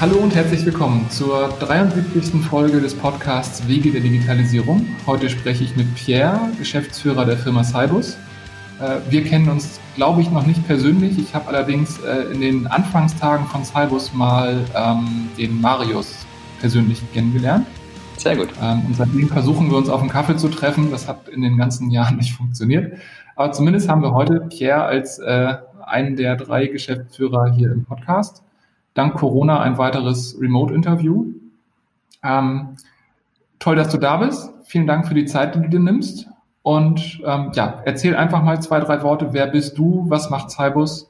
Hallo und herzlich willkommen zur 73. Folge des Podcasts Wege der Digitalisierung. Heute spreche ich mit Pierre, Geschäftsführer der Firma Cybus. Äh, wir kennen uns, glaube ich, noch nicht persönlich. Ich habe allerdings äh, in den Anfangstagen von Cybus mal ähm, den Marius persönlich kennengelernt. Sehr gut. Ähm, und seitdem versuchen wir uns auf einen Kaffee zu treffen. Das hat in den ganzen Jahren nicht funktioniert. Aber zumindest haben wir heute Pierre als äh, einen der drei Geschäftsführer hier im Podcast dank Corona ein weiteres Remote-Interview. Ähm, toll, dass du da bist. Vielen Dank für die Zeit, die du dir nimmst. Und ähm, ja, erzähl einfach mal zwei, drei Worte. Wer bist du? Was macht Cybus?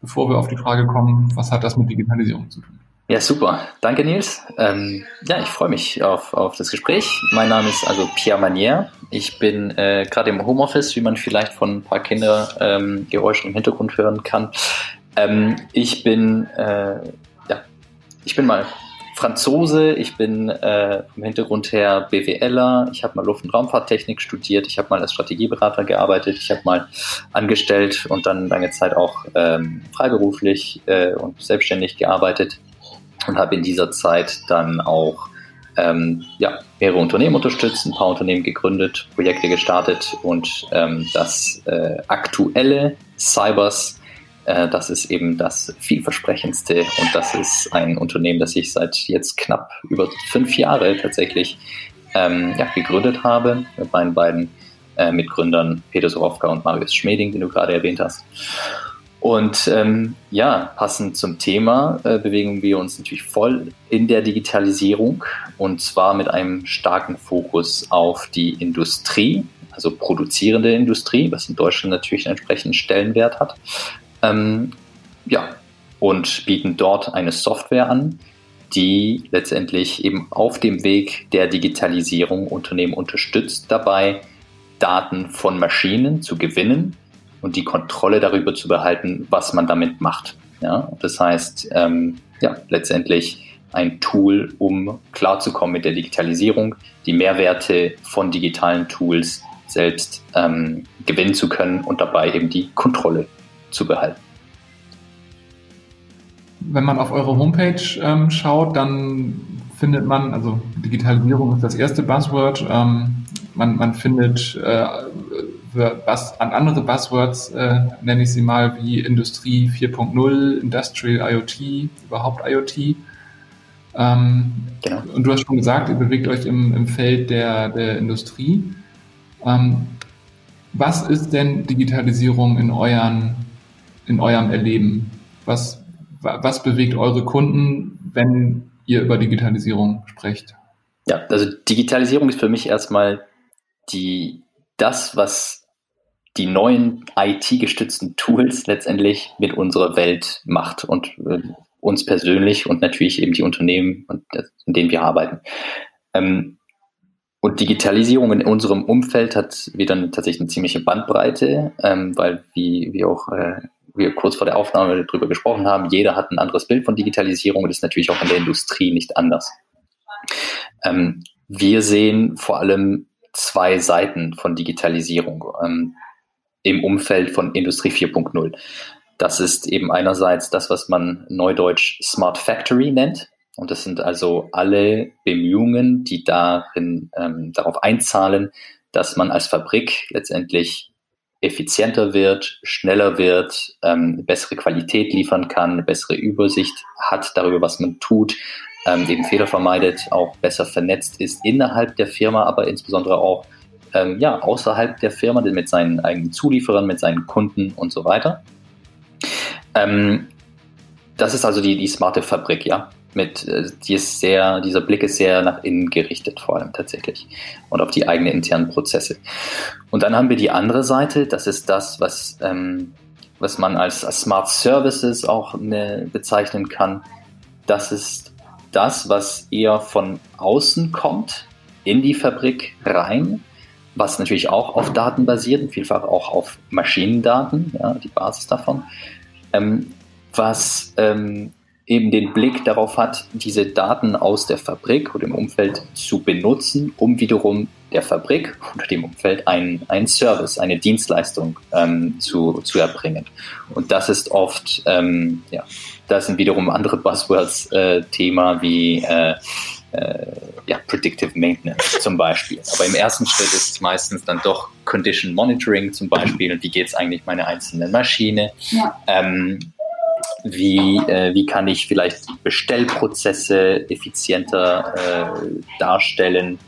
Bevor wir auf die Frage kommen, was hat das mit Digitalisierung zu tun? Ja, super. Danke, Nils. Ähm, ja, ich freue mich auf, auf das Gespräch. Mein Name ist also Pierre Manier. Ich bin äh, gerade im Homeoffice, wie man vielleicht von ein paar Kindergeräuschen ähm, im Hintergrund hören kann. Ähm, ich bin, äh, ja, ich bin mal Franzose, ich bin äh, vom Hintergrund her BWLer, ich habe mal Luft- und Raumfahrttechnik studiert, ich habe mal als Strategieberater gearbeitet, ich habe mal angestellt und dann lange Zeit auch ähm, freiberuflich äh, und selbstständig gearbeitet und habe in dieser Zeit dann auch ähm, ja, mehrere Unternehmen unterstützt, ein paar Unternehmen gegründet, Projekte gestartet und ähm, das äh, aktuelle Cybers äh, das ist eben das vielversprechendste und das ist ein Unternehmen, das ich seit jetzt knapp über fünf Jahre tatsächlich ähm, ja, gegründet habe mit meinen beiden äh, Mitgründern Peter Sorowka und Marius Schmeding, den du gerade erwähnt hast. Und ähm, ja, passend zum Thema äh, bewegen wir uns natürlich voll in der Digitalisierung und zwar mit einem starken Fokus auf die Industrie, also produzierende Industrie, was in Deutschland natürlich einen entsprechenden Stellenwert hat, ähm, ja, und bieten dort eine Software an, die letztendlich eben auf dem Weg der Digitalisierung Unternehmen unterstützt, dabei Daten von Maschinen zu gewinnen und die Kontrolle darüber zu behalten, was man damit macht. Ja, das heißt, ähm, ja, letztendlich ein Tool, um klarzukommen mit der Digitalisierung, die Mehrwerte von digitalen Tools selbst ähm, gewinnen zu können und dabei eben die Kontrolle zu behalten. Wenn man auf eure Homepage ähm, schaut, dann findet man, also Digitalisierung ist das erste Buzzword, ähm, man, man findet äh, was, an andere Buzzwords, äh, nenne ich sie mal, wie Industrie 4.0, Industrial IoT, überhaupt IoT. Ähm, genau. Und du hast schon gesagt, ihr bewegt euch im, im Feld der, der Industrie. Ähm, was ist denn Digitalisierung in euren in eurem Erleben? Was, was bewegt eure Kunden, wenn ihr über Digitalisierung sprecht? Ja, also Digitalisierung ist für mich erstmal die, das, was die neuen IT-gestützten Tools letztendlich mit unserer Welt macht und äh, uns persönlich und natürlich eben die Unternehmen, in denen wir arbeiten. Ähm, und Digitalisierung in unserem Umfeld hat wieder eine, tatsächlich eine ziemliche Bandbreite, ähm, weil wie, wie auch äh, wir kurz vor der Aufnahme darüber gesprochen haben, jeder hat ein anderes Bild von Digitalisierung und ist natürlich auch in der Industrie nicht anders. Ähm, wir sehen vor allem zwei Seiten von Digitalisierung ähm, im Umfeld von Industrie 4.0. Das ist eben einerseits das, was man neudeutsch Smart Factory nennt. Und das sind also alle Bemühungen, die darin ähm, darauf einzahlen, dass man als Fabrik letztendlich effizienter wird, schneller wird, ähm, bessere Qualität liefern kann, eine bessere Übersicht hat darüber, was man tut, ähm, eben Fehler vermeidet, auch besser vernetzt ist innerhalb der Firma, aber insbesondere auch ähm, ja, außerhalb der Firma, mit seinen eigenen Zulieferern, mit seinen Kunden und so weiter. Ähm, das ist also die, die smarte Fabrik, ja mit, äh, die ist sehr, dieser Blick ist sehr nach innen gerichtet, vor allem tatsächlich. Und auf die eigenen internen Prozesse. Und dann haben wir die andere Seite, das ist das, was, ähm, was man als, als Smart Services auch ne, bezeichnen kann. Das ist das, was eher von außen kommt, in die Fabrik rein, was natürlich auch auf Daten basiert und vielfach auch auf Maschinendaten, ja, die Basis davon, ähm, was ähm, eben den Blick darauf hat, diese Daten aus der Fabrik oder im Umfeld zu benutzen, um wiederum der Fabrik oder dem Umfeld einen, einen Service, eine Dienstleistung ähm, zu, zu erbringen. Und das ist oft, ähm, ja, das sind wiederum andere Buzzwords äh, Thema wie äh, äh, ja, Predictive Maintenance zum Beispiel. Aber im ersten Schritt ist es meistens dann doch Condition Monitoring zum Beispiel. Wie geht es eigentlich meiner einzelnen Maschine? Ja. Ähm, wie, äh, wie kann ich vielleicht Bestellprozesse effizienter äh, darstellen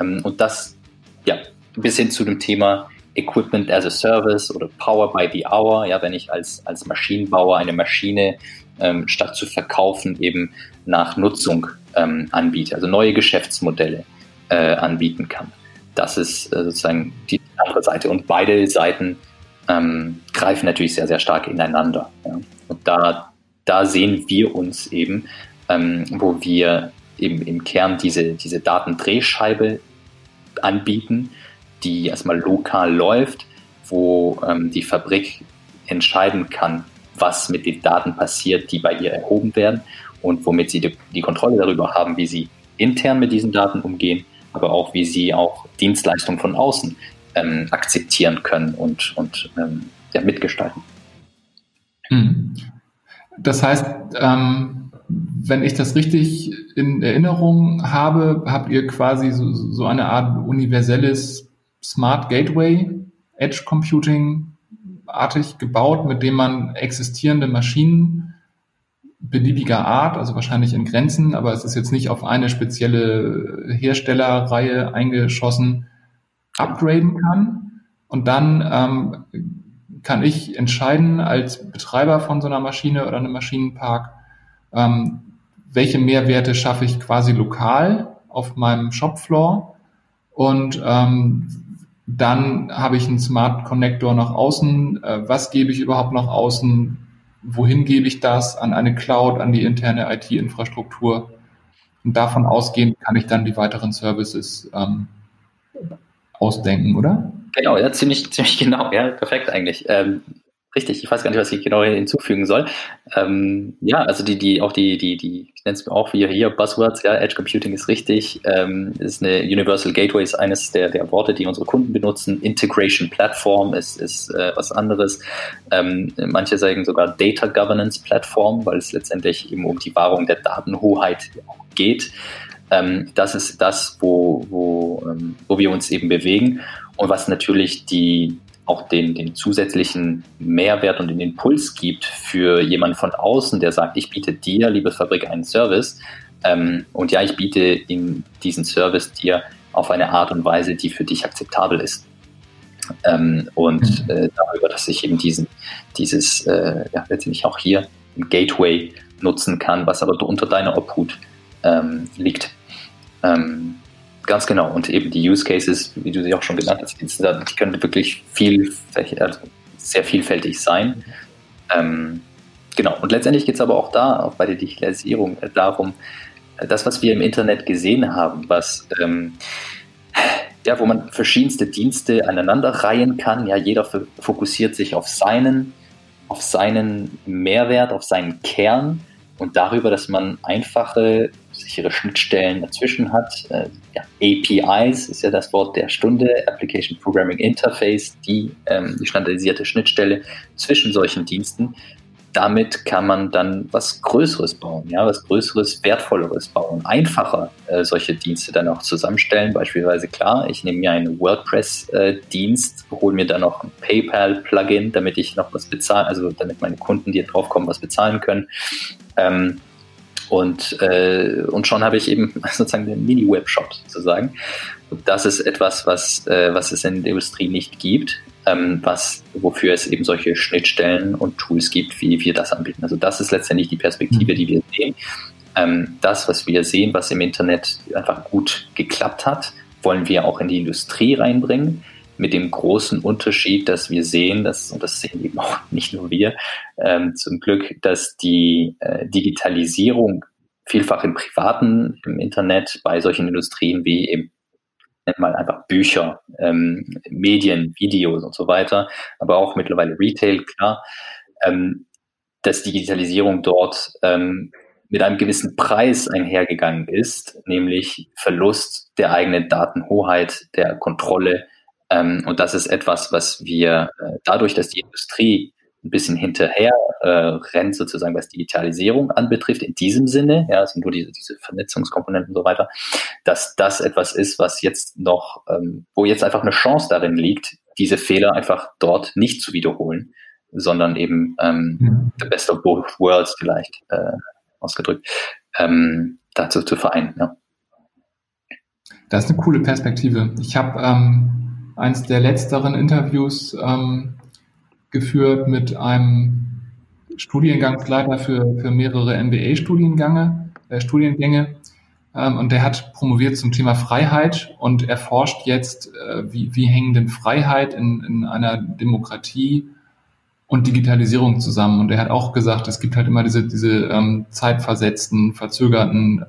ähm, und das ja bis hin zu dem Thema Equipment as a Service oder Power by the Hour, ja, wenn ich als, als Maschinenbauer eine Maschine ähm, statt zu verkaufen eben nach Nutzung ähm, anbiete, also neue Geschäftsmodelle äh, anbieten kann. Das ist äh, sozusagen die andere Seite und beide Seiten ähm, greifen natürlich sehr, sehr stark ineinander. Ja. Und da, da sehen wir uns eben, ähm, wo wir eben im Kern diese, diese Datendrehscheibe anbieten, die erstmal lokal läuft, wo ähm, die Fabrik entscheiden kann, was mit den Daten passiert, die bei ihr erhoben werden und womit sie die, die Kontrolle darüber haben, wie sie intern mit diesen Daten umgehen, aber auch wie sie auch Dienstleistungen von außen ähm, akzeptieren können und, und ähm, ja, mitgestalten. Hm. Das heißt, ähm, wenn ich das richtig in Erinnerung habe, habt ihr quasi so, so eine Art universelles Smart Gateway, Edge Computing artig gebaut, mit dem man existierende Maschinen beliebiger Art, also wahrscheinlich in Grenzen, aber es ist jetzt nicht auf eine spezielle Herstellerreihe eingeschossen, upgraden kann. Und dann ähm, kann ich entscheiden als Betreiber von so einer Maschine oder einem Maschinenpark, ähm, welche Mehrwerte schaffe ich quasi lokal auf meinem Shopfloor und ähm, dann habe ich einen Smart Connector nach außen. Äh, was gebe ich überhaupt nach außen? Wohin gebe ich das? An eine Cloud, an die interne IT-Infrastruktur? Und davon ausgehend kann ich dann die weiteren Services ähm, ausdenken, oder? Genau, ja, ziemlich, ziemlich genau, ja, perfekt eigentlich. Ähm, Richtig, ich weiß gar nicht, was ich genau hinzufügen soll. Ähm, ja, also die, die, auch die, die, die, ich nenne es mir auch wie hier Buzzwords, ja, Edge Computing ist richtig, ähm, ist eine Universal Gateway, ist eines der, der Worte, die unsere Kunden benutzen. Integration Platform ist, ist äh, was anderes. Ähm, manche sagen sogar Data Governance Platform, weil es letztendlich eben um die Wahrung der Datenhoheit geht. Ähm, das ist das, wo, wo, ähm, wo wir uns eben bewegen und was natürlich die, auch den, den zusätzlichen Mehrwert und den Impuls gibt für jemanden von außen, der sagt, ich biete dir, liebe Fabrik, einen Service. Ähm, und ja, ich biete in diesen Service dir auf eine Art und Weise, die für dich akzeptabel ist. Ähm, und mhm. äh, darüber, dass ich eben diesen, dieses, äh, ja, letztendlich auch hier ein Gateway nutzen kann, was aber unter deiner Obhut ähm, liegt. Ähm, Ganz genau. Und eben die Use Cases, wie du sie auch schon genannt hast, die können wirklich viel, also sehr vielfältig sein. Ähm, genau. Und letztendlich geht es aber auch da, auch bei der Digitalisierung, äh, darum, äh, das, was wir im Internet gesehen haben, was ähm, ja, wo man verschiedenste Dienste aneinanderreihen kann. Ja, jeder fokussiert sich auf seinen, auf seinen Mehrwert, auf seinen Kern und darüber, dass man einfache sichere Schnittstellen dazwischen hat. Äh, ja, APIs ist ja das Wort der Stunde, Application Programming Interface, die, ähm, die standardisierte Schnittstelle zwischen solchen Diensten. Damit kann man dann was Größeres bauen, ja, was Größeres, Wertvolleres bauen, einfacher äh, solche Dienste dann auch zusammenstellen. Beispielsweise klar, ich nehme mir einen WordPress-Dienst, äh, hole mir dann noch ein PayPal-Plugin, damit ich noch was bezahle, also damit meine Kunden, die draufkommen, was bezahlen können. Ähm, und, äh, und schon habe ich eben sozusagen den Mini-Webshop sozusagen. Und das ist etwas, was, äh, was es in der Industrie nicht gibt, ähm, was, wofür es eben solche Schnittstellen und Tools gibt, wie wir das anbieten. Also das ist letztendlich die Perspektive, die wir sehen. Ähm, das, was wir sehen, was im Internet einfach gut geklappt hat, wollen wir auch in die Industrie reinbringen mit dem großen Unterschied, dass wir sehen, dass, und das sehen eben auch nicht nur wir, ähm, zum Glück, dass die äh, Digitalisierung vielfach im privaten, im Internet, bei solchen Industrien wie eben mal einfach Bücher, ähm, Medien, Videos und so weiter, aber auch mittlerweile Retail, klar, ähm, dass Digitalisierung dort ähm, mit einem gewissen Preis einhergegangen ist, nämlich Verlust der eigenen Datenhoheit, der Kontrolle. Ähm, und das ist etwas, was wir äh, dadurch, dass die Industrie ein bisschen hinterher äh, rennt, sozusagen, was Digitalisierung anbetrifft, in diesem Sinne, ja, also nur diese, diese Vernetzungskomponenten und so weiter, dass das etwas ist, was jetzt noch, ähm, wo jetzt einfach eine Chance darin liegt, diese Fehler einfach dort nicht zu wiederholen, sondern eben ähm, mhm. the best of both worlds vielleicht äh, ausgedrückt, ähm, dazu zu vereinen. Ja. Das ist eine coole Perspektive. Ich habe ähm, eins der letzteren Interviews ähm, geführt mit einem Studiengangsleiter für, für mehrere MBA-Studiengänge, äh, Studiengänge. Ähm, und der hat promoviert zum Thema Freiheit und erforscht jetzt, äh, wie, wie hängen denn Freiheit in, in einer Demokratie und Digitalisierung zusammen. Und er hat auch gesagt, es gibt halt immer diese, diese ähm, zeitversetzten, verzögerten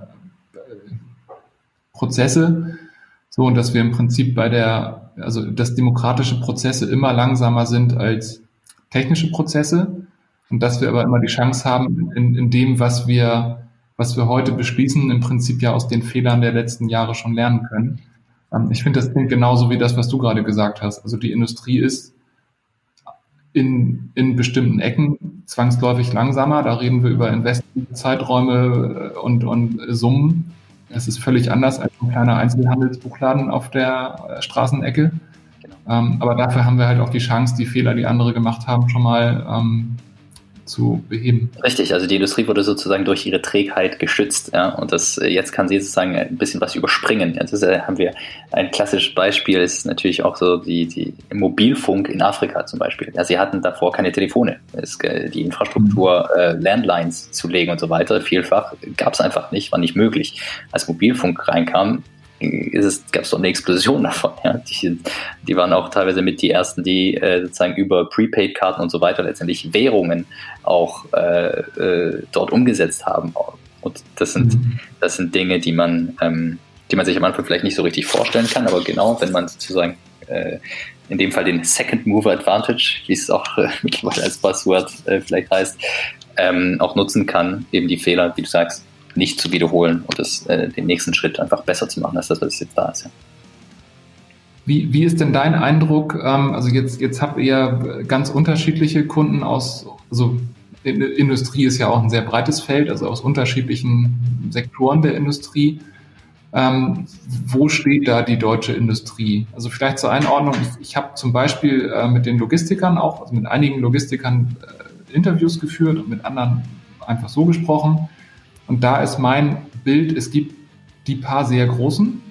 äh, Prozesse. So, und dass wir im Prinzip bei der, also dass demokratische Prozesse immer langsamer sind als technische Prozesse und dass wir aber immer die Chance haben, in, in dem, was wir, was wir heute beschließen, im Prinzip ja aus den Fehlern der letzten Jahre schon lernen können. Ähm, ich finde, das klingt genauso wie das, was du gerade gesagt hast. Also die Industrie ist in, in bestimmten Ecken zwangsläufig langsamer. Da reden wir über Investmentzeiträume äh, und, und Summen. Das ist völlig anders als ein kleiner Einzelhandelsbuchladen auf der äh, Straßenecke. Ähm, aber dafür haben wir halt auch die Chance, die Fehler, die andere gemacht haben, schon mal ähm, zu beheben. Richtig, also die Industrie wurde sozusagen durch ihre Trägheit geschützt, ja, und das äh, jetzt kann sie sozusagen ein bisschen was überspringen. Jetzt ist, äh, haben wir ein klassisches Beispiel, ist natürlich auch so die, die Mobilfunk in Afrika zum Beispiel. Ja, sie hatten davor keine Telefone, es, äh, die Infrastruktur mhm. äh, Landlines zu legen und so weiter, vielfach gab es einfach nicht, war nicht möglich. Als Mobilfunk reinkam, gab es doch eine Explosion davon. Ja. Die, die, waren auch teilweise mit die ersten, die äh, sozusagen über Prepaid-Karten und so weiter letztendlich Währungen auch äh, äh, dort umgesetzt haben. Und das sind, mhm. das sind Dinge, die man, ähm, die man sich am Anfang vielleicht nicht so richtig vorstellen kann, aber genau, wenn man sozusagen äh, in dem Fall den Second Mover Advantage, wie es auch äh, mittlerweile als Buzzword äh, vielleicht heißt, ähm, auch nutzen kann, eben die Fehler, wie du sagst, nicht zu wiederholen und das, äh, den nächsten Schritt einfach besser zu machen, als das, was jetzt da ist. Ja. Wie, wie ist denn dein Eindruck? Ähm, also jetzt, jetzt habt ihr ganz unterschiedliche Kunden aus, also Industrie ist ja auch ein sehr breites Feld, also aus unterschiedlichen Sektoren der Industrie. Ähm, wo steht da die deutsche Industrie? Also vielleicht zur Einordnung, ich, ich habe zum Beispiel äh, mit den Logistikern auch, also mit einigen Logistikern äh, Interviews geführt und mit anderen einfach so gesprochen. Und da ist mein Bild, es gibt die paar sehr großen.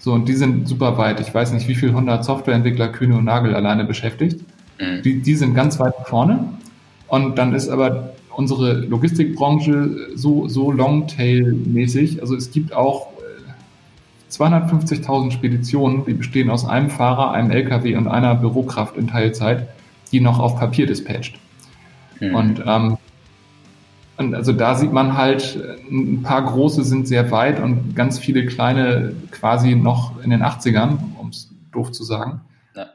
So, und die sind super weit. Ich weiß nicht, wie viele hundert Softwareentwickler Kühne und Nagel alleine beschäftigt. Mhm. Die, die sind ganz weit vorne. Und dann ist aber unsere Logistikbranche so, so Longtail-mäßig. Also es gibt auch 250.000 äh, Speditionen, die bestehen aus einem Fahrer, einem LKW und einer Bürokraft in Teilzeit, die noch auf Papier dispatcht. Mhm. Und ähm, und also da sieht man halt, ein paar große sind sehr weit und ganz viele kleine quasi noch in den 80ern, um es doof zu sagen. Ja.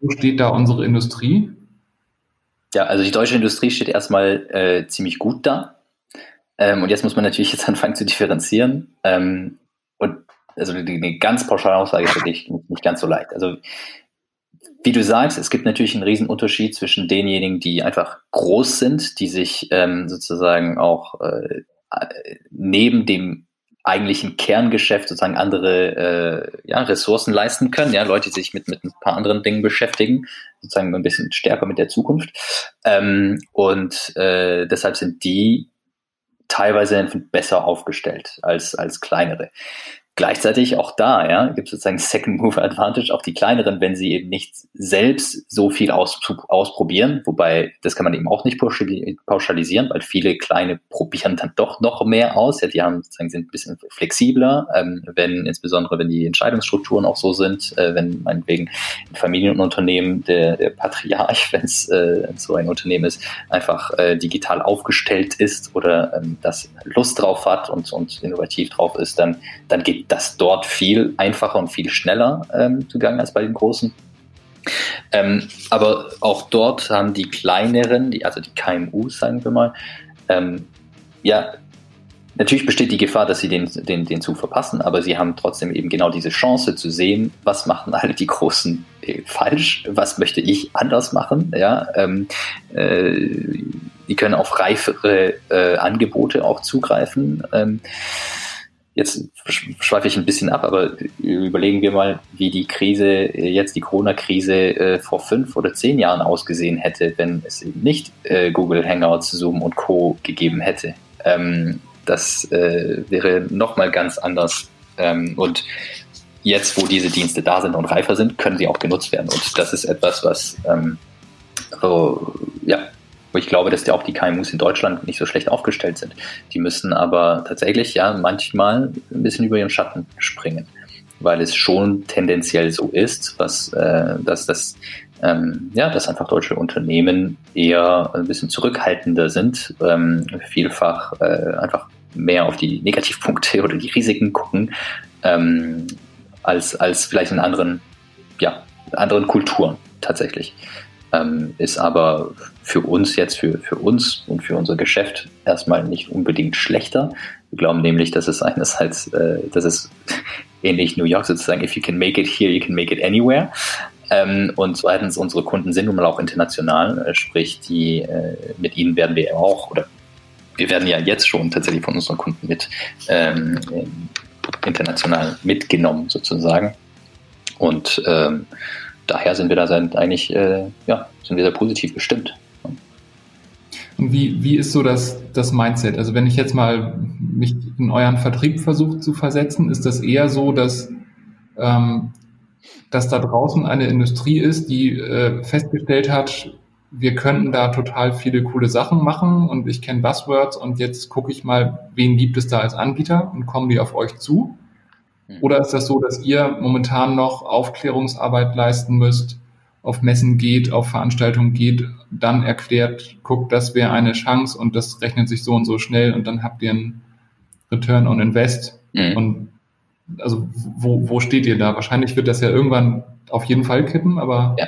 Wo steht da unsere Industrie? Ja, also die deutsche Industrie steht erstmal äh, ziemlich gut da. Ähm, und jetzt muss man natürlich jetzt anfangen zu differenzieren. Ähm, und also eine ganz pauschale Aussage ist wirklich nicht ganz so leicht. Also wie du sagst, es gibt natürlich einen riesen Unterschied zwischen denjenigen, die einfach groß sind, die sich ähm, sozusagen auch äh, neben dem eigentlichen Kerngeschäft sozusagen andere äh, ja, Ressourcen leisten können, ja, Leute, die sich mit, mit ein paar anderen Dingen beschäftigen, sozusagen ein bisschen stärker mit der Zukunft. Ähm, und äh, deshalb sind die teilweise besser aufgestellt als, als kleinere. Gleichzeitig auch da, ja, gibt es sozusagen Second Mover Advantage, auch die kleineren, wenn sie eben nicht selbst so viel aus, ausprobieren, wobei das kann man eben auch nicht pauschalisieren, weil viele kleine probieren dann doch noch mehr aus. Ja, die haben sozusagen sind ein bisschen flexibler, ähm, wenn insbesondere wenn die Entscheidungsstrukturen auch so sind, äh, wenn meinetwegen ein Familienunternehmen der, der Patriarch, wenn es äh, so ein Unternehmen ist, einfach äh, digital aufgestellt ist oder ähm, das Lust drauf hat und, und innovativ drauf ist, dann, dann geht das dort viel einfacher und viel schneller ähm, zugange als bei den großen. Ähm, aber auch dort haben die kleineren, die, also die KMUs, sagen wir mal, ähm, ja, Natürlich besteht die Gefahr, dass sie den, den, den Zug verpassen, aber sie haben trotzdem eben genau diese Chance zu sehen, was machen alle die Großen äh, falsch, was möchte ich anders machen. Ja, ähm, äh, die können auf reifere äh, Angebote auch zugreifen. Jetzt schweife ich ein bisschen ab, aber überlegen wir mal, wie die Krise, äh, jetzt die Corona-Krise äh, vor fünf oder zehn Jahren ausgesehen hätte, wenn es eben nicht äh, Google Hangouts, Zoom und Co. gegeben hätte. Ähm, das äh, wäre nochmal ganz anders. Ähm, und jetzt, wo diese Dienste da sind und reifer sind, können sie auch genutzt werden. Und das ist etwas, was ähm, oh, ja, wo ich glaube, dass die auch die KMUs in Deutschland nicht so schlecht aufgestellt sind. Die müssen aber tatsächlich ja manchmal ein bisschen über ihren Schatten springen, weil es schon tendenziell so ist, was, äh, dass das ähm, ja, dass einfach deutsche Unternehmen eher ein bisschen zurückhaltender sind, ähm, vielfach äh, einfach mehr auf die Negativpunkte oder die Risiken gucken, ähm, als, als vielleicht in anderen, ja, anderen Kulturen tatsächlich ähm, ist aber für uns jetzt, für, für uns und für unser Geschäft erstmal nicht unbedingt schlechter. Wir glauben nämlich, dass es einerseits, äh, dass es ähnlich New York sozusagen, if you can make it here, you can make it anywhere. Ähm, und zweitens, unsere Kunden sind nun mal auch international, äh, sprich, die, äh, mit ihnen werden wir auch, oder wir werden ja jetzt schon tatsächlich von unseren Kunden mit ähm, international mitgenommen sozusagen. Und ähm, daher sind wir da eigentlich, äh, ja, sind wir sehr positiv gestimmt. Und wie, wie ist so das, das Mindset? Also wenn ich jetzt mal mich in euren Vertrieb versuche zu versetzen, ist das eher so, dass, ähm, dass da draußen eine Industrie ist, die äh, festgestellt hat, wir könnten da total viele coole Sachen machen und ich kenne Buzzwords und jetzt gucke ich mal, wen gibt es da als Anbieter und kommen die auf euch zu? Hm. Oder ist das so, dass ihr momentan noch Aufklärungsarbeit leisten müsst, auf Messen geht, auf Veranstaltungen geht, dann erklärt, guckt, das wäre eine Chance und das rechnet sich so und so schnell und dann habt ihr einen Return on Invest. Mhm. Und also wo, wo steht ihr da? Wahrscheinlich wird das ja irgendwann auf jeden Fall kippen, aber. Ja,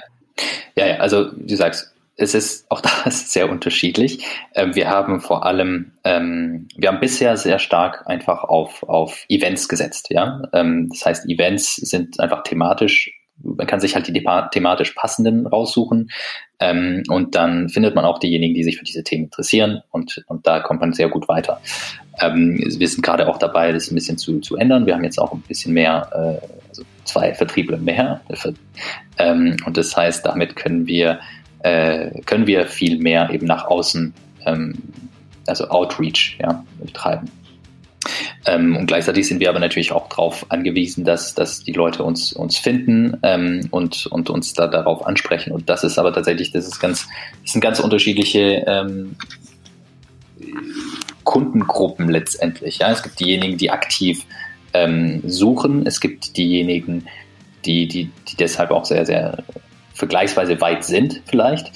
ja, ja also du sagst, es ist auch das sehr unterschiedlich. Ähm, wir haben vor allem, ähm, wir haben bisher sehr stark einfach auf, auf Events gesetzt. Ja? Ähm, das heißt, Events sind einfach thematisch, man kann sich halt die thematisch passenden raussuchen und dann findet man auch diejenigen, die sich für diese Themen interessieren und, und da kommt man sehr gut weiter. wir sind gerade auch dabei, das ein bisschen zu, zu ändern. Wir haben jetzt auch ein bisschen mehr, äh, also zwei Vertriebler mehr. und das heißt, damit können wir äh, können wir viel mehr eben nach außen, ähm, also Outreach, ja, betreiben. Ähm, und gleichzeitig sind wir aber natürlich auch darauf angewiesen, dass, dass die Leute uns, uns finden ähm, und, und uns da darauf ansprechen. Und das ist aber tatsächlich, das ist ganz, das sind ganz unterschiedliche ähm, Kundengruppen letztendlich. Ja? Es gibt diejenigen, die aktiv ähm, suchen, es gibt diejenigen, die, die, die deshalb auch sehr, sehr vergleichsweise weit sind vielleicht.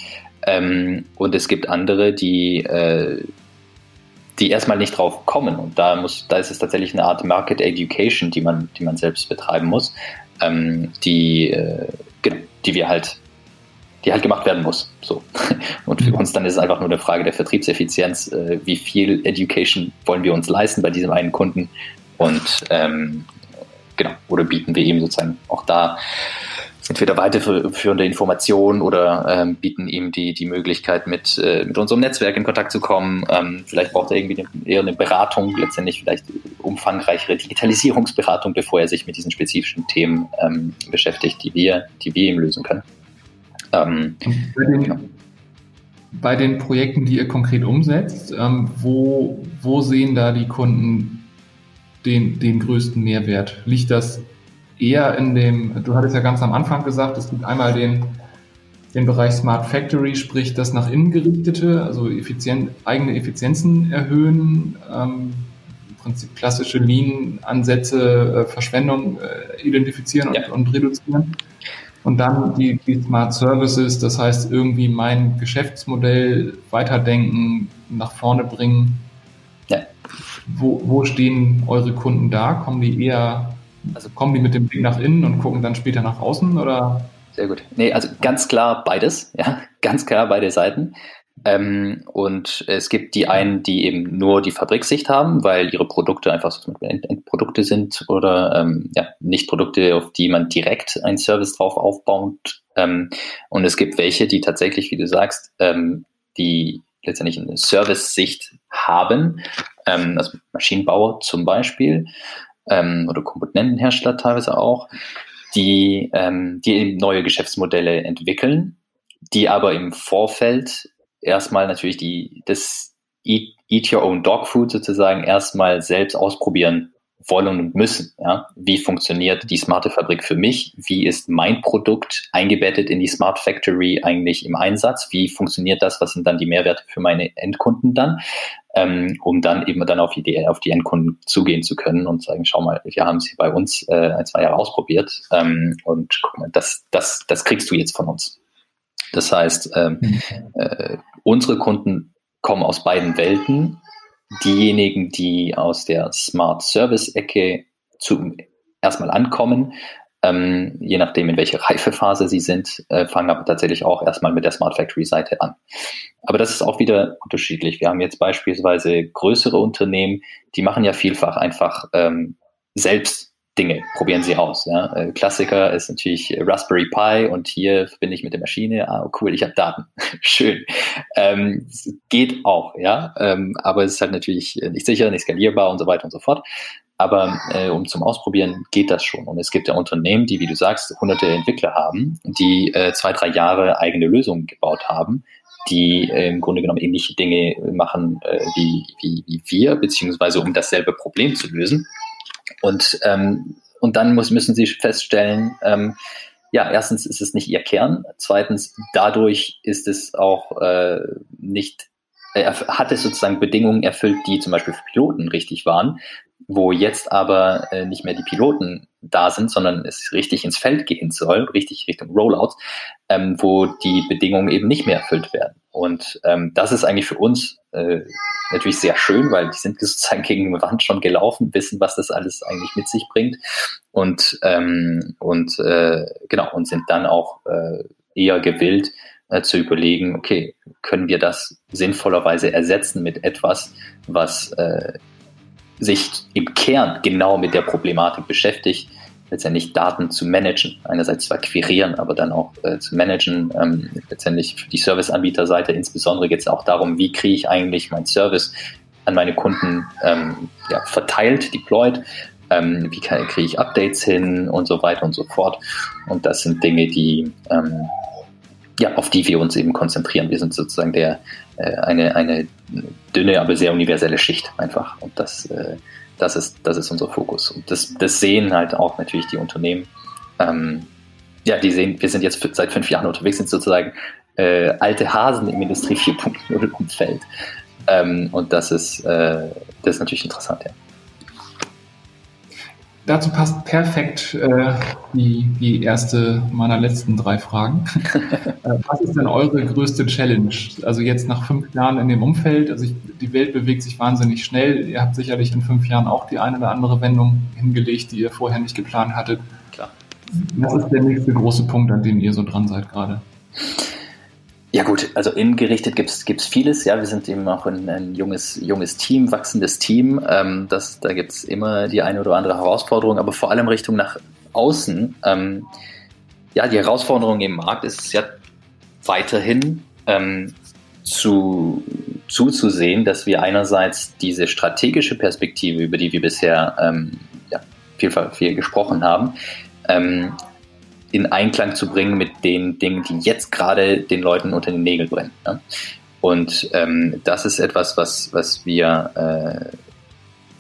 Ähm, und es gibt andere, die, äh, die erstmal nicht drauf kommen. Und da muss, da ist es tatsächlich eine Art Market Education, die man, die man selbst betreiben muss, ähm, die, äh, die wir halt, die halt gemacht werden muss. So. Und für uns dann ist es einfach nur eine Frage der Vertriebseffizienz. Äh, wie viel Education wollen wir uns leisten bei diesem einen Kunden? Und ähm, genau, oder bieten wir ihm sozusagen auch da entweder weiterführende Informationen oder ähm, bieten ihm die, die Möglichkeit, mit, äh, mit unserem Netzwerk in Kontakt zu kommen. Ähm, vielleicht braucht er irgendwie eine, eher eine Beratung, letztendlich vielleicht umfangreichere Digitalisierungsberatung, bevor er sich mit diesen spezifischen Themen ähm, beschäftigt, die wir, die wir ihm lösen können. Ähm, bei, den, bei, den, Projekten, die ihr konkret umsetzt, ähm, wo, wo sehen da die Kunden den, den größten Mehrwert? Liegt das eher in dem, du hattest ja ganz am Anfang gesagt, es gibt einmal den, den Bereich Smart Factory, sprich das nach innen gerichtete, also effizient, eigene Effizienzen erhöhen, ähm, im Prinzip klassische Lean-Ansätze, äh, Verschwendung äh, identifizieren ja. und, und, reduzieren. Und dann die, die Smart Services, das heißt irgendwie mein Geschäftsmodell weiterdenken, nach vorne bringen. Ja. Wo, wo stehen eure Kunden da? Kommen die eher also kommen die mit dem Blick nach innen und gucken dann später nach außen oder? Sehr gut. Nee, also ganz klar beides, ja, ganz klar beide Seiten. Ähm, und es gibt die einen, die eben nur die Fabriksicht haben, weil ihre Produkte einfach so Endprodukte sind oder ähm, ja, nicht Produkte, auf die man direkt einen Service drauf aufbaut. Ähm, und es gibt welche, die tatsächlich, wie du sagst, ähm, die letztendlich eine Service-Sicht haben, ähm, also Maschinenbauer zum Beispiel ähm, oder Komponentenhersteller teilweise auch, die, ähm, die eben neue Geschäftsmodelle entwickeln, die aber im Vorfeld erstmal natürlich die, das Eat, Eat Your Own Dog Food sozusagen erstmal selbst ausprobieren wollen und müssen. Ja? Wie funktioniert die smarte Fabrik für mich? Wie ist mein Produkt eingebettet in die Smart Factory eigentlich im Einsatz? Wie funktioniert das? Was sind dann die Mehrwerte für meine Endkunden dann? Ähm, um dann eben dann auf die, auf die Endkunden zugehen zu können und sagen, schau mal, wir haben sie bei uns äh, ein, zwei Jahre ausprobiert ähm, und guck mal, das, das, das kriegst du jetzt von uns. Das heißt, ähm, mhm. äh, unsere Kunden kommen aus beiden Welten diejenigen, die aus der Smart Service Ecke zu, erstmal ankommen, ähm, je nachdem, in welche Reifephase sie sind, äh, fangen aber tatsächlich auch erstmal mit der Smart Factory Seite an. Aber das ist auch wieder unterschiedlich. Wir haben jetzt beispielsweise größere Unternehmen, die machen ja vielfach einfach ähm, selbst Dinge, probieren Sie aus. Ja. Äh, Klassiker ist natürlich Raspberry Pi und hier verbinde ich mit der Maschine, ah cool, ich habe Daten. Schön. Ähm, geht auch, ja. Ähm, aber es ist halt natürlich nicht sicher, nicht skalierbar und so weiter und so fort. Aber äh, um zum Ausprobieren geht das schon. Und es gibt ja Unternehmen, die, wie du sagst, hunderte Entwickler haben, die äh, zwei, drei Jahre eigene Lösungen gebaut haben, die äh, im Grunde genommen ähnliche Dinge machen äh, wie, wie, wie wir, beziehungsweise um dasselbe Problem zu lösen. Und, ähm, und dann muss, müssen sie feststellen, ähm, ja, erstens ist es nicht ihr Kern, zweitens dadurch ist es auch äh, nicht, äh, hat es sozusagen Bedingungen erfüllt, die zum Beispiel für Piloten richtig waren, wo jetzt aber äh, nicht mehr die Piloten da sind, sondern es richtig ins Feld gehen soll, richtig Richtung Rollouts, ähm, wo die Bedingungen eben nicht mehr erfüllt werden. Und ähm, das ist eigentlich für uns äh, natürlich sehr schön, weil die sind sozusagen gegen die Wand schon gelaufen, wissen, was das alles eigentlich mit sich bringt und ähm, und äh, genau und sind dann auch äh, eher gewillt äh, zu überlegen, okay, können wir das sinnvollerweise ersetzen mit etwas, was äh, sich im Kern genau mit der Problematik beschäftigt, letztendlich Daten zu managen. Einerseits zu akquirieren, aber dann auch äh, zu managen. Ähm, letztendlich für die Serviceanbieterseite insbesondere geht es auch darum, wie kriege ich eigentlich meinen Service an meine Kunden ähm, ja, verteilt, deployed, ähm, wie kriege ich Updates hin und so weiter und so fort. Und das sind Dinge, die ähm, ja, auf die wir uns eben konzentrieren. Wir sind sozusagen der, eine, eine dünne, aber sehr universelle Schicht einfach. Und das, äh, das, ist, das ist unser Fokus. Und das, das sehen halt auch natürlich die Unternehmen. Ähm, ja, die sehen, wir sind jetzt seit fünf Jahren unterwegs, sind sozusagen äh, alte Hasen im Industrie 4.0 Umfeld. Ähm, und das ist, äh, das ist natürlich interessant, ja dazu passt perfekt äh, die, die erste meiner letzten drei Fragen. äh, was ist denn eure größte Challenge? Also jetzt nach fünf Jahren in dem Umfeld, also ich, die Welt bewegt sich wahnsinnig schnell. Ihr habt sicherlich in fünf Jahren auch die eine oder andere Wendung hingelegt, die ihr vorher nicht geplant hattet. Klar. Was ist der nächste große Punkt, an dem ihr so dran seid gerade? Ja gut, also ingerichtet gibt's gibt's vieles. Ja, wir sind eben auch ein, ein junges, junges Team, wachsendes Team. Ähm, das, da gibt's immer die eine oder andere Herausforderung, aber vor allem Richtung nach außen. Ähm, ja, die Herausforderung im Markt ist ja weiterhin ähm, zu, zuzusehen, dass wir einerseits diese strategische Perspektive, über die wir bisher ähm, ja, viel, viel gesprochen haben, ähm, in Einklang zu bringen mit den Dingen, die jetzt gerade den Leuten unter den Nägeln brennen. Ne? Und ähm, das ist etwas, was, was wir äh,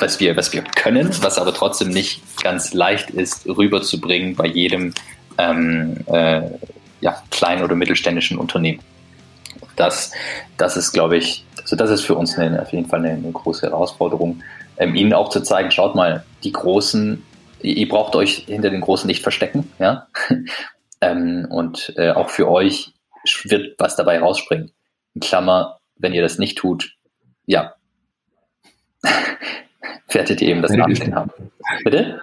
was wir, was wir können, was aber trotzdem nicht ganz leicht ist, rüberzubringen bei jedem ähm, äh, ja, kleinen oder mittelständischen Unternehmen. Das, das ist, glaube ich, also das ist für uns eine, auf jeden Fall eine, eine große Herausforderung, ähm, ihnen auch zu zeigen, schaut mal, die Großen ihr braucht euch hinter den Großen nicht verstecken, ja. ähm, und äh, auch für euch wird was dabei rausspringen. In Klammer, wenn ihr das nicht tut, ja, werdet ihr eben das Nachsehen haben. Bitte?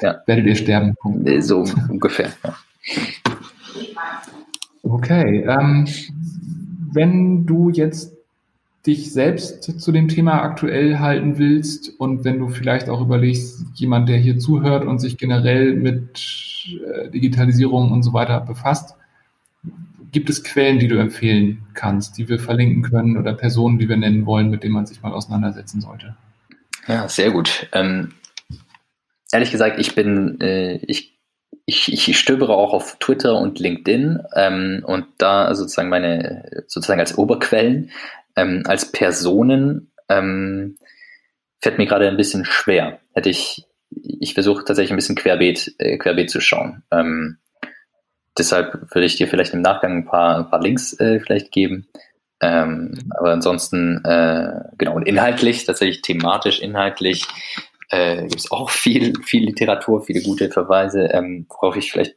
ja. Werdet ihr sterben. So ungefähr, ja. Okay, ähm, wenn du jetzt dich selbst zu dem Thema aktuell halten willst und wenn du vielleicht auch überlegst, jemand, der hier zuhört und sich generell mit äh, Digitalisierung und so weiter befasst, gibt es Quellen, die du empfehlen kannst, die wir verlinken können oder Personen, die wir nennen wollen, mit denen man sich mal auseinandersetzen sollte? Ja, sehr gut. Ähm, ehrlich gesagt, ich bin, äh, ich, ich, ich stöbere auch auf Twitter und LinkedIn ähm, und da sozusagen meine, sozusagen als Oberquellen ähm, als Personen ähm, fällt mir gerade ein bisschen schwer. Hätte ich, ich versuche tatsächlich ein bisschen querbeet, äh, querbeet zu schauen. Ähm, deshalb würde ich dir vielleicht im Nachgang ein paar, ein paar Links äh, vielleicht geben. Ähm, aber ansonsten, äh, genau, und inhaltlich, tatsächlich thematisch, inhaltlich, äh, gibt es auch viel, viel Literatur, viele gute Verweise, ähm, worauf ich vielleicht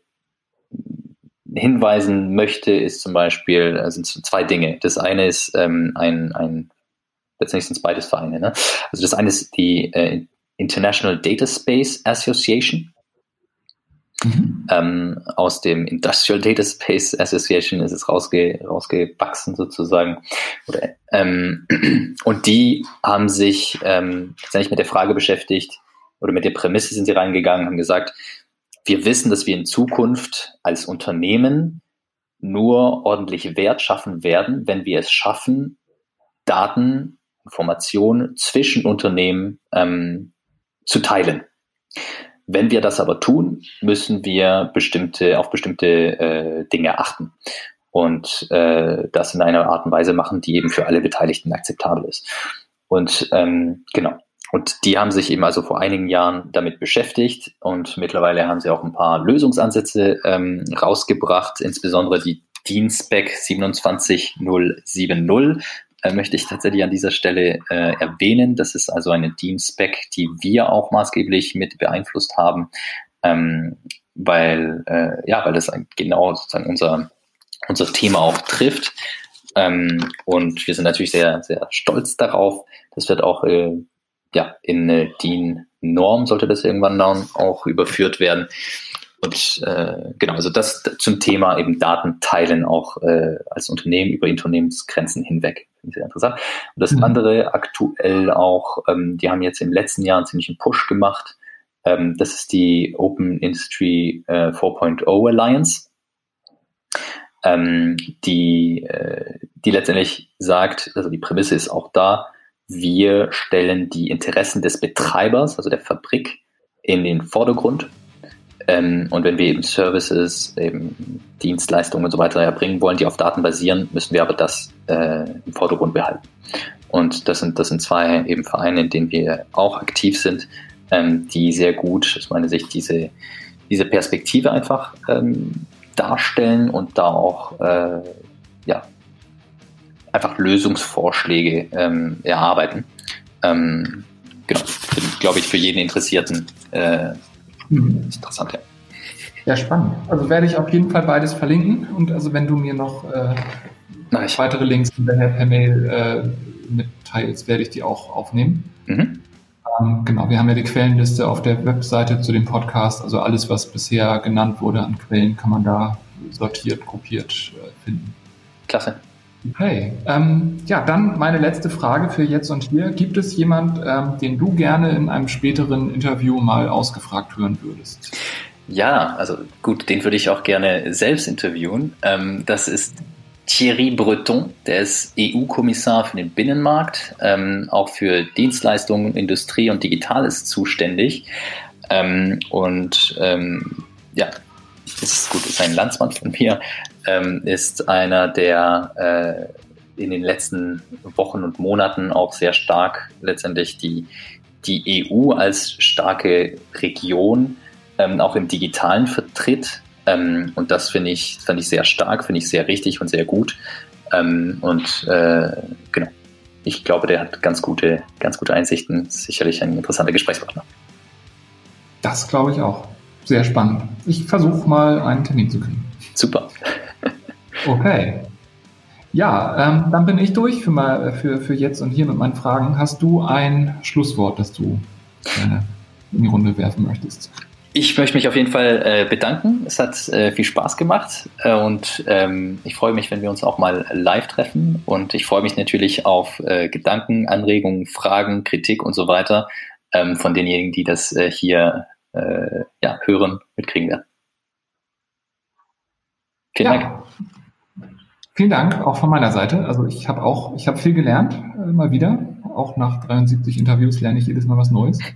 hinweisen möchte, ist zum Beispiel, äh, sind zwei Dinge. Das eine ist ähm, ein, ein, letztendlich sind es beides Vereine. Ne? Also das eine ist die äh, International Data Space Association. Mhm. Ähm, aus dem Industrial Data Space Association ist es rausge rausgewachsen sozusagen. Oder, ähm, und die haben sich ähm, tatsächlich mit der Frage beschäftigt, oder mit der Prämisse sind sie reingegangen, haben gesagt, wir wissen, dass wir in Zukunft als Unternehmen nur ordentlich Wert schaffen werden, wenn wir es schaffen, Daten, Informationen zwischen Unternehmen ähm, zu teilen. Wenn wir das aber tun, müssen wir bestimmte, auf bestimmte äh, Dinge achten und äh, das in einer Art und Weise machen, die eben für alle Beteiligten akzeptabel ist. Und ähm, genau, und die haben sich eben also vor einigen Jahren damit beschäftigt und mittlerweile haben sie auch ein paar Lösungsansätze ähm, rausgebracht, insbesondere die DIN Spec 27070 äh, möchte ich tatsächlich an dieser Stelle äh, erwähnen. Das ist also eine DIN Spec, die wir auch maßgeblich mit beeinflusst haben, ähm, weil äh, ja, weil das genau sozusagen unser unser Thema auch trifft. Ähm, und wir sind natürlich sehr sehr stolz darauf. Das wird auch äh, ja, in eine DIN-Norm sollte das irgendwann dann auch überführt werden. Und äh, genau, also das zum Thema eben Daten teilen auch äh, als Unternehmen über Unternehmensgrenzen hinweg. Finde ich sehr interessant. Und das mhm. andere aktuell auch, ähm, die haben jetzt im letzten Jahr einen ziemlichen Push gemacht. Ähm, das ist die Open Industry äh, 4.0 Alliance, ähm, die, äh, die letztendlich sagt, also die Prämisse ist auch da, wir stellen die Interessen des Betreibers, also der Fabrik, in den Vordergrund. Ähm, und wenn wir eben Services, eben Dienstleistungen und so weiter erbringen wollen, die auf Daten basieren, müssen wir aber das äh, im Vordergrund behalten. Und das sind, das sind zwei eben Vereine, in denen wir auch aktiv sind, ähm, die sehr gut, aus meiner Sicht, diese, diese Perspektive einfach ähm, darstellen und da auch äh, ja, einfach Lösungsvorschläge ähm, erarbeiten. Ähm, genau, glaube ich, für jeden Interessierten äh, mhm. interessant. Ja. ja, spannend. Also werde ich auf jeden Fall beides verlinken und also wenn du mir noch äh, Na, weitere Links hinterher per Mail äh, mitteilst, werde ich die auch aufnehmen. Mhm. Ähm, genau, wir haben ja die Quellenliste auf der Webseite zu dem Podcast. Also alles, was bisher genannt wurde an Quellen, kann man da sortiert, gruppiert äh, finden. Klasse. Okay, ähm, ja, dann meine letzte Frage für jetzt und hier. Gibt es jemand, ähm, den du gerne in einem späteren Interview mal ausgefragt hören würdest? Ja, also gut, den würde ich auch gerne selbst interviewen. Ähm, das ist Thierry Breton, der ist EU-Kommissar für den Binnenmarkt, ähm, auch für Dienstleistungen, Industrie und Digitales zuständig. Ähm, und ähm, ja, ist gut, ist ein Landsmann von mir, ähm, ist einer, der äh, in den letzten Wochen und Monaten auch sehr stark letztendlich die, die EU als starke Region ähm, auch im Digitalen vertritt. Ähm, und das finde ich, finde ich sehr stark, finde ich sehr richtig und sehr gut. Ähm, und äh, genau, ich glaube, der hat ganz gute, ganz gute Einsichten, sicherlich ein interessanter Gesprächspartner. Das glaube ich auch. Sehr spannend. Ich versuche mal einen Termin zu kriegen. Super. Okay. Ja, ähm, dann bin ich durch für, mal, für, für jetzt und hier mit meinen Fragen. Hast du ein Schlusswort, das du gerne in die Runde werfen möchtest? Ich möchte mich auf jeden Fall äh, bedanken. Es hat äh, viel Spaß gemacht äh, und ähm, ich freue mich, wenn wir uns auch mal live treffen. Und ich freue mich natürlich auf äh, Gedanken, Anregungen, Fragen, Kritik und so weiter ähm, von denjenigen, die das äh, hier äh, ja, hören, mitkriegen werden. Vielen ja. Dank. Vielen Dank auch von meiner Seite. Also ich habe auch, ich habe viel gelernt, mal wieder. Auch nach 73 Interviews lerne ich jedes Mal was Neues.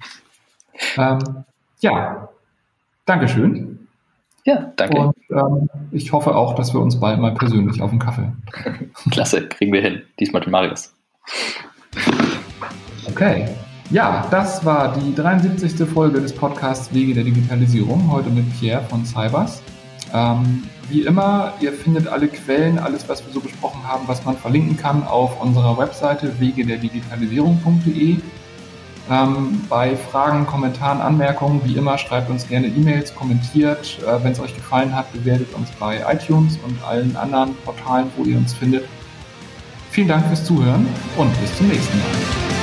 Ähm, ja, Dankeschön. Ja, danke. Und ähm, ich hoffe auch, dass wir uns bald mal persönlich auf den Kaffee. Klasse, kriegen wir hin. Diesmal den Marius. Okay. Ja, das war die 73. Folge des Podcasts Wege der Digitalisierung. Heute mit Pierre von Cybers. Ähm, wie immer, ihr findet alle Quellen, alles, was wir so besprochen haben, was man verlinken kann, auf unserer Webseite wegederdigitalisierung.de. Ähm, bei Fragen, Kommentaren, Anmerkungen, wie immer, schreibt uns gerne E-Mails, kommentiert. Äh, Wenn es euch gefallen hat, bewertet uns bei iTunes und allen anderen Portalen, wo ihr uns findet. Vielen Dank fürs Zuhören und bis zum nächsten Mal.